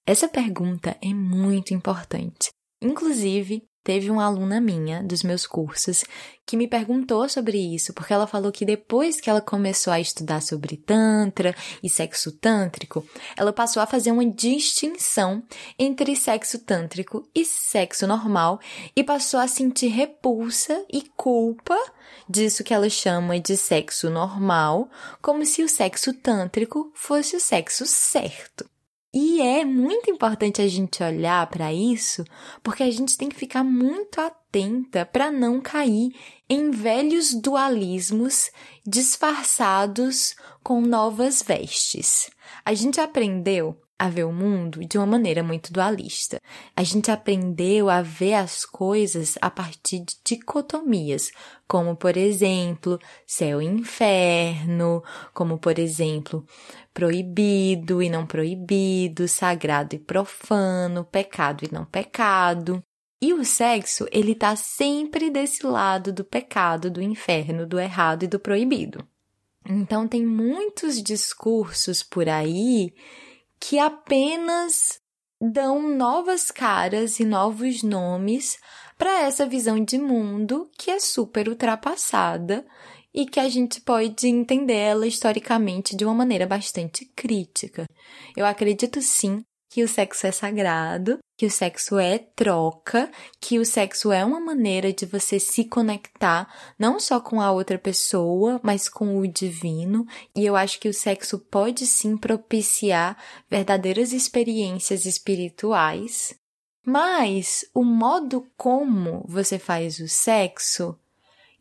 Essa pergunta é muito importante. Inclusive, Teve uma aluna minha dos meus cursos que me perguntou sobre isso, porque ela falou que depois que ela começou a estudar sobre Tantra e sexo tântrico, ela passou a fazer uma distinção entre sexo tântrico e sexo normal e passou a sentir repulsa e culpa disso que ela chama de sexo normal, como se o sexo tântrico fosse o sexo certo. E é muito importante a gente olhar para isso, porque a gente tem que ficar muito atenta para não cair em velhos dualismos disfarçados com novas vestes. A gente aprendeu a ver o mundo de uma maneira muito dualista. A gente aprendeu a ver as coisas a partir de dicotomias, como por exemplo, céu e inferno, como por exemplo, proibido e não proibido, sagrado e profano, pecado e não pecado. E o sexo, ele tá sempre desse lado do pecado, do inferno, do errado e do proibido. Então tem muitos discursos por aí que apenas dão novas caras e novos nomes para essa visão de mundo que é super ultrapassada e que a gente pode entender ela historicamente de uma maneira bastante crítica. Eu acredito sim que o sexo é sagrado, que o sexo é troca, que o sexo é uma maneira de você se conectar não só com a outra pessoa, mas com o divino, e eu acho que o sexo pode sim propiciar verdadeiras experiências espirituais. Mas o modo como você faz o sexo,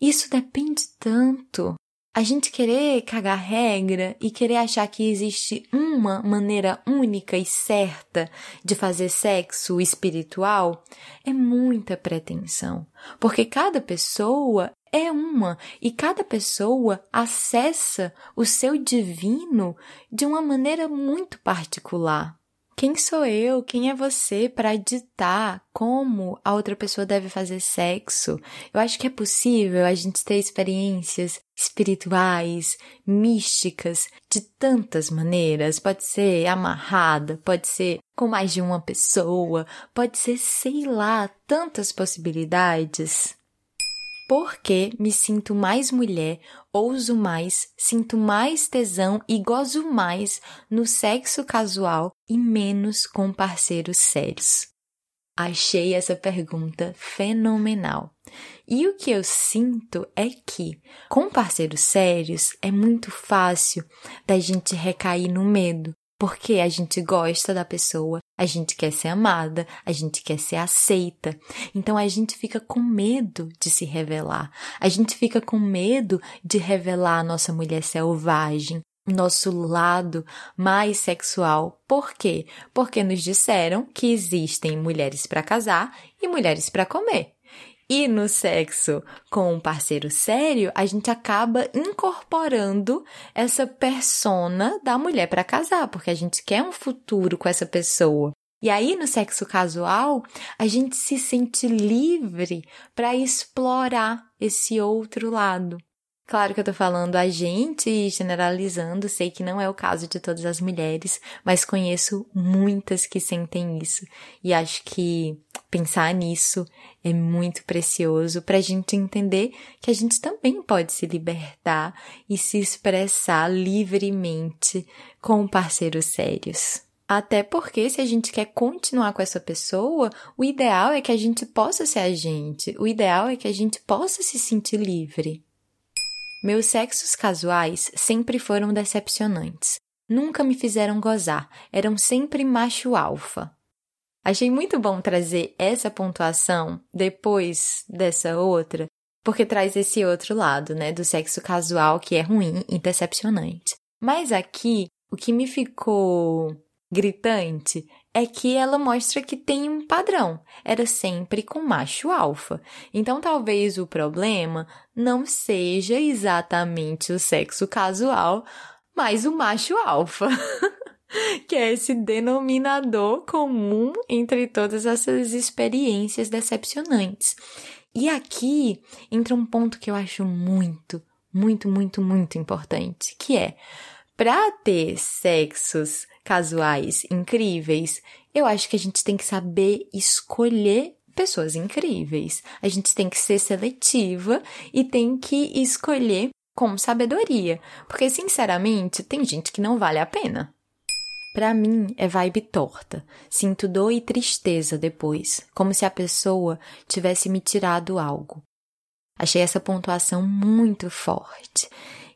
isso depende tanto a gente querer cagar regra e querer achar que existe uma maneira única e certa de fazer sexo espiritual é muita pretensão, porque cada pessoa é uma e cada pessoa acessa o seu divino de uma maneira muito particular. Quem sou eu? Quem é você para ditar como a outra pessoa deve fazer sexo? Eu acho que é possível a gente ter experiências espirituais, místicas, de tantas maneiras. Pode ser amarrada, pode ser com mais de uma pessoa, pode ser, sei lá, tantas possibilidades. Porque me sinto mais mulher, ouso mais, sinto mais tesão e gozo mais no sexo casual e menos com parceiros sérios? Achei essa pergunta fenomenal. E o que eu sinto é que, com parceiros sérios, é muito fácil da gente recair no medo, porque a gente gosta da pessoa, a gente quer ser amada, a gente quer ser aceita. Então a gente fica com medo de se revelar. A gente fica com medo de revelar a nossa mulher selvagem, nosso lado mais sexual. Por quê? Porque nos disseram que existem mulheres para casar e mulheres para comer. E no sexo com um parceiro sério, a gente acaba incorporando essa persona da mulher para casar, porque a gente quer um futuro com essa pessoa. E aí, no sexo casual, a gente se sente livre para explorar esse outro lado. Claro que eu tô falando a gente e generalizando, sei que não é o caso de todas as mulheres, mas conheço muitas que sentem isso. E acho que pensar nisso é muito precioso para a gente entender que a gente também pode se libertar e se expressar livremente com parceiros sérios. Até porque, se a gente quer continuar com essa pessoa, o ideal é que a gente possa ser a gente, o ideal é que a gente possa se sentir livre. Meus sexos casuais sempre foram decepcionantes. Nunca me fizeram gozar, eram sempre macho alfa. Achei muito bom trazer essa pontuação depois dessa outra, porque traz esse outro lado, né, do sexo casual que é ruim e decepcionante. Mas aqui, o que me ficou gritante é que ela mostra que tem um padrão. Era sempre com macho alfa. Então talvez o problema não seja exatamente o sexo casual, mas o macho alfa. que é esse denominador comum entre todas essas experiências decepcionantes. E aqui entra um ponto que eu acho muito, muito, muito, muito importante, que é para ter sexos casuais incríveis, eu acho que a gente tem que saber escolher pessoas incríveis. A gente tem que ser seletiva e tem que escolher com sabedoria, porque sinceramente tem gente que não vale a pena. Para mim é vibe torta. Sinto dor e tristeza depois, como se a pessoa tivesse me tirado algo. Achei essa pontuação muito forte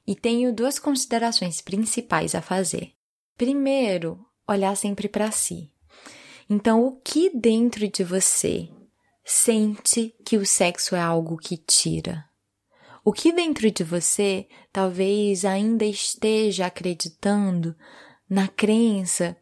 e tenho duas considerações principais a fazer. Primeiro, olhar sempre para si. Então, o que dentro de você sente que o sexo é algo que tira? O que dentro de você talvez ainda esteja acreditando na crença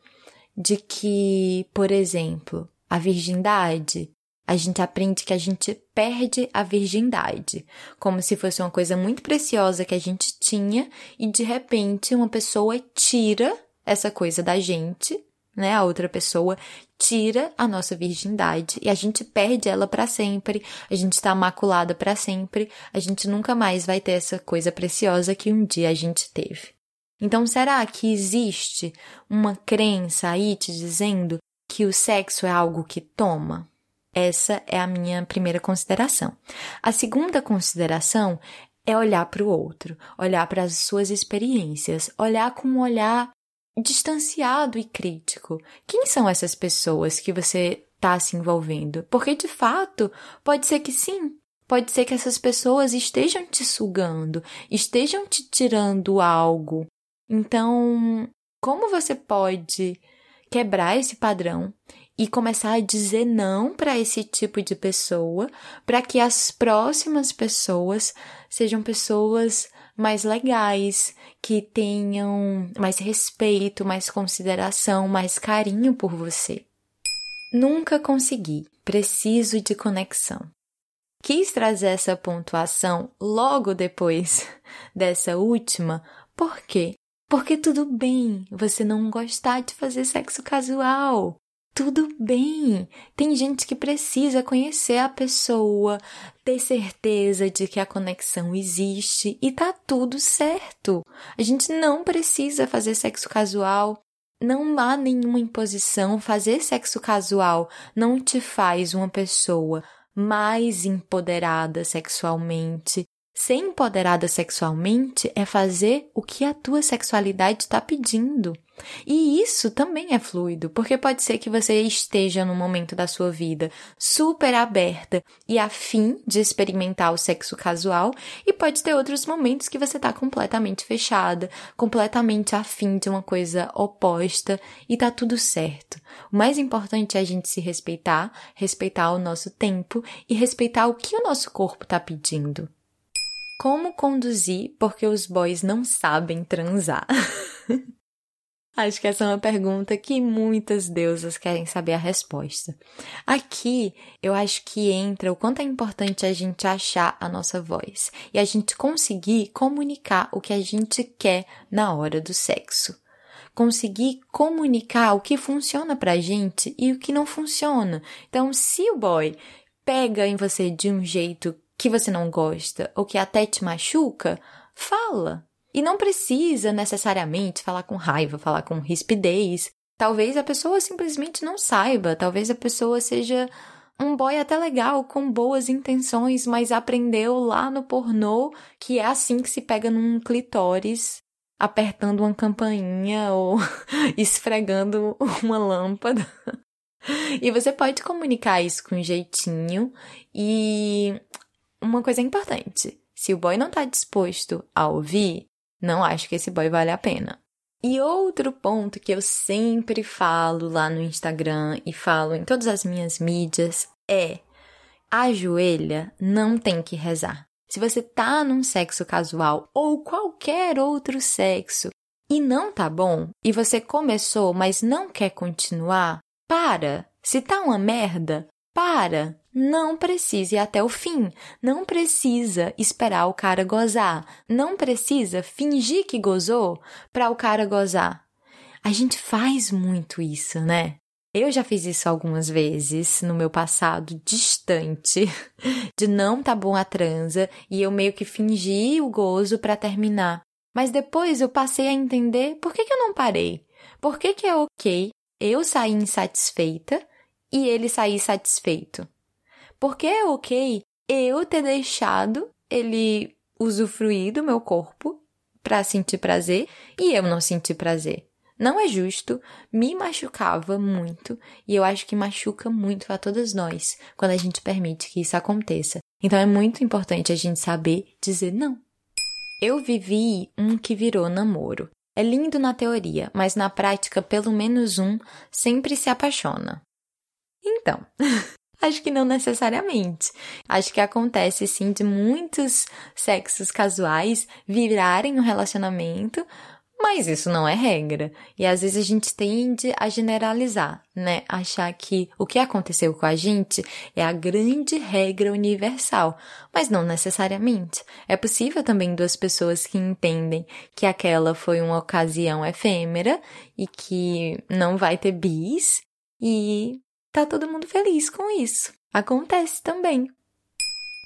de que, por exemplo, a virgindade, a gente aprende que a gente perde a virgindade, como se fosse uma coisa muito preciosa que a gente tinha e de repente uma pessoa tira essa coisa da gente, né? A outra pessoa tira a nossa virgindade e a gente perde ela para sempre. A gente está maculada para sempre. A gente nunca mais vai ter essa coisa preciosa que um dia a gente teve. Então, será que existe uma crença aí te dizendo que o sexo é algo que toma? Essa é a minha primeira consideração. A segunda consideração é olhar para o outro, olhar para as suas experiências, olhar com um olhar distanciado e crítico. Quem são essas pessoas que você está se envolvendo? Porque de fato, pode ser que sim. Pode ser que essas pessoas estejam te sugando, estejam te tirando algo então, como você pode quebrar esse padrão e começar a dizer não para esse tipo de pessoa, para que as próximas pessoas sejam pessoas mais legais, que tenham mais respeito, mais consideração, mais carinho por você. Nunca consegui, preciso de conexão. Quis trazer essa pontuação logo depois dessa última, por quê? Porque tudo bem você não gostar de fazer sexo casual. Tudo bem. Tem gente que precisa conhecer a pessoa, ter certeza de que a conexão existe e tá tudo certo. A gente não precisa fazer sexo casual. Não há nenhuma imposição. Fazer sexo casual não te faz uma pessoa mais empoderada sexualmente, Ser empoderada sexualmente é fazer o que a tua sexualidade está pedindo. E isso também é fluido, porque pode ser que você esteja num momento da sua vida super aberta e afim de experimentar o sexo casual, e pode ter outros momentos que você está completamente fechada, completamente afim de uma coisa oposta, e tá tudo certo. O mais importante é a gente se respeitar, respeitar o nosso tempo e respeitar o que o nosso corpo está pedindo. Como conduzir porque os boys não sabem transar? Acho que essa é uma pergunta que muitas deusas querem saber a resposta. Aqui, eu acho que entra o quanto é importante a gente achar a nossa voz e a gente conseguir comunicar o que a gente quer na hora do sexo. Conseguir comunicar o que funciona pra gente e o que não funciona. Então, se o boy pega em você de um jeito que você não gosta ou que até te machuca, fala. E não precisa necessariamente falar com raiva, falar com rispidez. Talvez a pessoa simplesmente não saiba, talvez a pessoa seja um boy até legal, com boas intenções, mas aprendeu lá no pornô que é assim que se pega num clitóris, apertando uma campainha ou esfregando uma lâmpada. E você pode comunicar isso com jeitinho e uma coisa importante: se o boy não tá disposto a ouvir, não acho que esse boy vale a pena. E outro ponto que eu sempre falo lá no Instagram e falo em todas as minhas mídias é: a joelha não tem que rezar. Se você tá num sexo casual ou qualquer outro sexo e não tá bom, e você começou, mas não quer continuar, para. Se tá uma merda, para. Não precisa ir até o fim. Não precisa esperar o cara gozar. Não precisa fingir que gozou para o cara gozar. A gente faz muito isso, né? Eu já fiz isso algumas vezes no meu passado distante, de não tá bom a transa e eu meio que fingi o gozo para terminar. Mas depois eu passei a entender por que, que eu não parei. Por que, que é ok eu sair insatisfeita e ele sair satisfeito? Por que é ok eu ter deixado ele usufruir do meu corpo para sentir prazer e eu não sentir prazer? Não é justo, me machucava muito e eu acho que machuca muito a todas nós quando a gente permite que isso aconteça. Então é muito importante a gente saber dizer não. Eu vivi um que virou namoro. É lindo na teoria, mas na prática, pelo menos um sempre se apaixona. Então, acho que não necessariamente. Acho que acontece sim de muitos sexos casuais virarem um relacionamento, mas isso não é regra. E às vezes a gente tende a generalizar, né? Achar que o que aconteceu com a gente é a grande regra universal. Mas não necessariamente. É possível também duas pessoas que entendem que aquela foi uma ocasião efêmera e que não vai ter bis e tá todo mundo feliz com isso. Acontece também.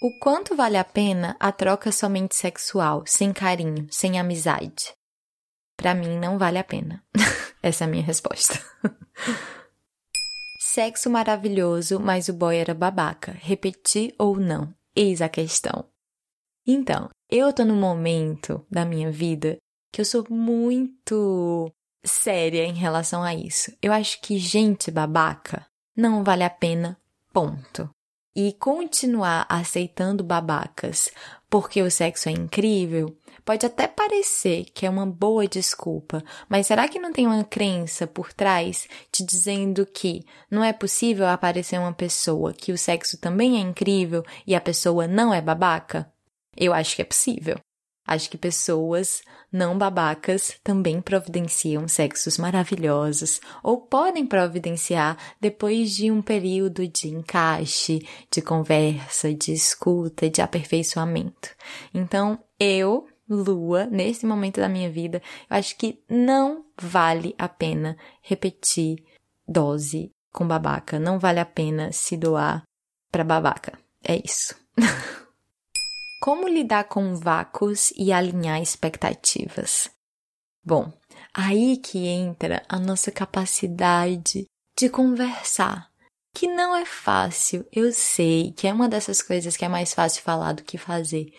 O quanto vale a pena a troca somente sexual, sem carinho, sem amizade? Para mim não vale a pena. Essa é a minha resposta. Sexo maravilhoso, mas o boy era babaca. Repetir ou não? Eis a questão. Então, eu tô num momento da minha vida que eu sou muito séria em relação a isso. Eu acho que gente babaca não vale a pena, ponto. E continuar aceitando babacas porque o sexo é incrível Pode até parecer que é uma boa desculpa, mas será que não tem uma crença por trás te dizendo que não é possível aparecer uma pessoa que o sexo também é incrível e a pessoa não é babaca? Eu acho que é possível. Acho que pessoas não babacas também providenciam sexos maravilhosos ou podem providenciar depois de um período de encaixe, de conversa, de escuta, de aperfeiçoamento. Então, eu lua, nesse momento da minha vida, eu acho que não vale a pena repetir dose com babaca. Não vale a pena se doar para babaca. É isso. Como lidar com vácuos e alinhar expectativas? Bom, aí que entra a nossa capacidade de conversar, que não é fácil, eu sei que é uma dessas coisas que é mais fácil falar do que fazer,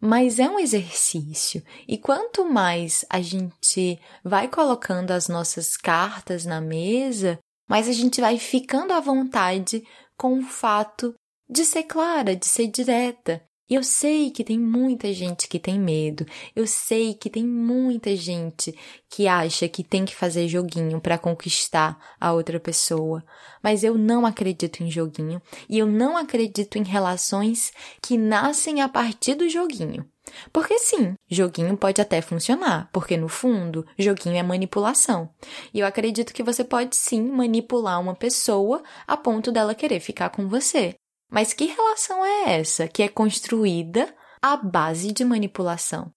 mas é um exercício. E quanto mais a gente vai colocando as nossas cartas na mesa, mais a gente vai ficando à vontade com o fato de ser clara, de ser direta, e eu sei que tem muita gente que tem medo. Eu sei que tem muita gente que acha que tem que fazer joguinho para conquistar a outra pessoa. Mas eu não acredito em joguinho e eu não acredito em relações que nascem a partir do joguinho. Porque sim, joguinho pode até funcionar, porque no fundo, joguinho é manipulação. E eu acredito que você pode sim manipular uma pessoa a ponto dela querer ficar com você. Mas que relação é essa que é construída à base de manipulação?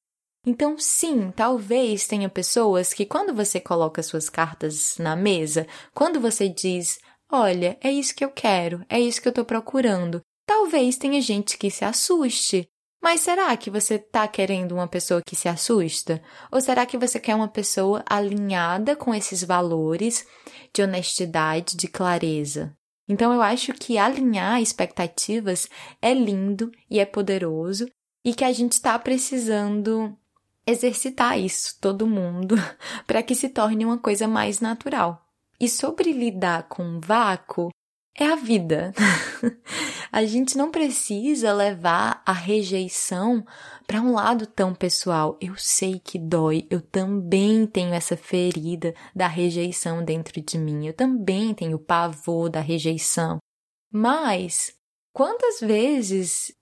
Então, sim, talvez tenha pessoas que, quando você coloca suas cartas na mesa, quando você diz, olha, é isso que eu quero, é isso que eu estou procurando, talvez tenha gente que se assuste. Mas será que você está querendo uma pessoa que se assusta? Ou será que você quer uma pessoa alinhada com esses valores de honestidade, de clareza? Então eu acho que alinhar expectativas é lindo e é poderoso e que a gente está precisando exercitar isso, todo mundo, para que se torne uma coisa mais natural. E sobre lidar com vácuo, é a vida. a gente não precisa levar a rejeição para um lado tão pessoal. Eu sei que dói, eu também tenho essa ferida da rejeição dentro de mim, eu também tenho pavor da rejeição. Mas quantas vezes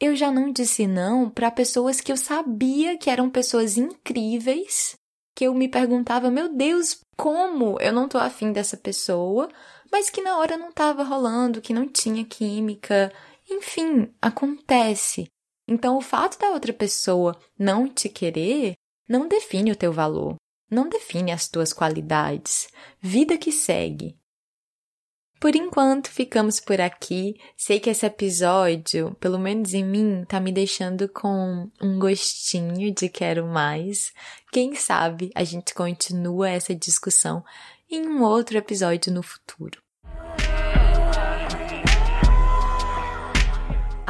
eu já não disse não para pessoas que eu sabia que eram pessoas incríveis, que eu me perguntava, meu Deus, como eu não tô afim dessa pessoa, mas que na hora não tava rolando, que não tinha química. Enfim, acontece. Então, o fato da outra pessoa não te querer não define o teu valor, não define as tuas qualidades. Vida que segue. Por enquanto, ficamos por aqui. Sei que esse episódio, pelo menos em mim, tá me deixando com um gostinho de quero mais. Quem sabe a gente continua essa discussão em um outro episódio no futuro.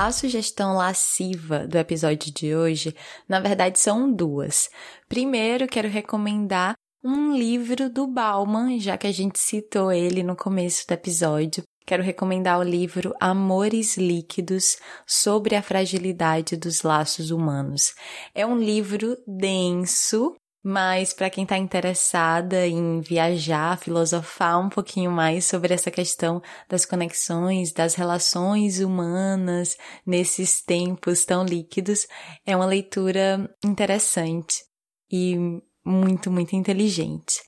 A sugestão lasciva do episódio de hoje, na verdade, são duas. Primeiro, quero recomendar um livro do Bauman, já que a gente citou ele no começo do episódio. Quero recomendar o livro Amores Líquidos sobre a fragilidade dos laços humanos. É um livro denso, mas para quem está interessada em viajar, filosofar um pouquinho mais sobre essa questão das conexões, das relações humanas nesses tempos tão líquidos, é uma leitura interessante e muito, muito inteligente.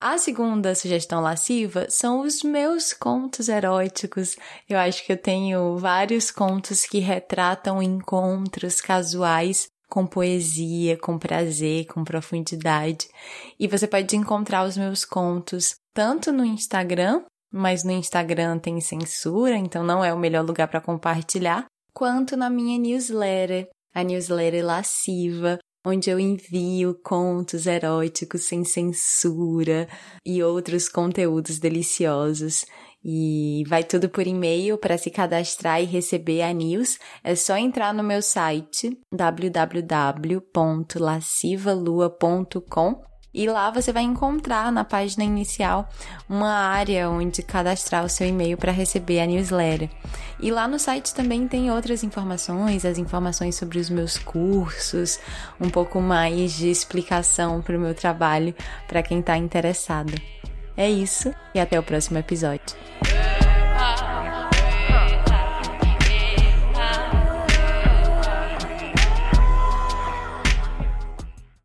A segunda sugestão lasciva são os meus contos eróticos. Eu acho que eu tenho vários contos que retratam encontros casuais com poesia, com prazer, com profundidade. E você pode encontrar os meus contos tanto no Instagram, mas no Instagram tem censura, então não é o melhor lugar para compartilhar, quanto na minha newsletter, a newsletter lasciva, onde eu envio contos eróticos sem censura e outros conteúdos deliciosos. E vai tudo por e-mail para se cadastrar e receber a news. É só entrar no meu site www.lascivalua.com e lá você vai encontrar na página inicial uma área onde cadastrar o seu e-mail para receber a newsletter. E lá no site também tem outras informações, as informações sobre os meus cursos, um pouco mais de explicação para o meu trabalho para quem está interessado. É isso e até o próximo episódio.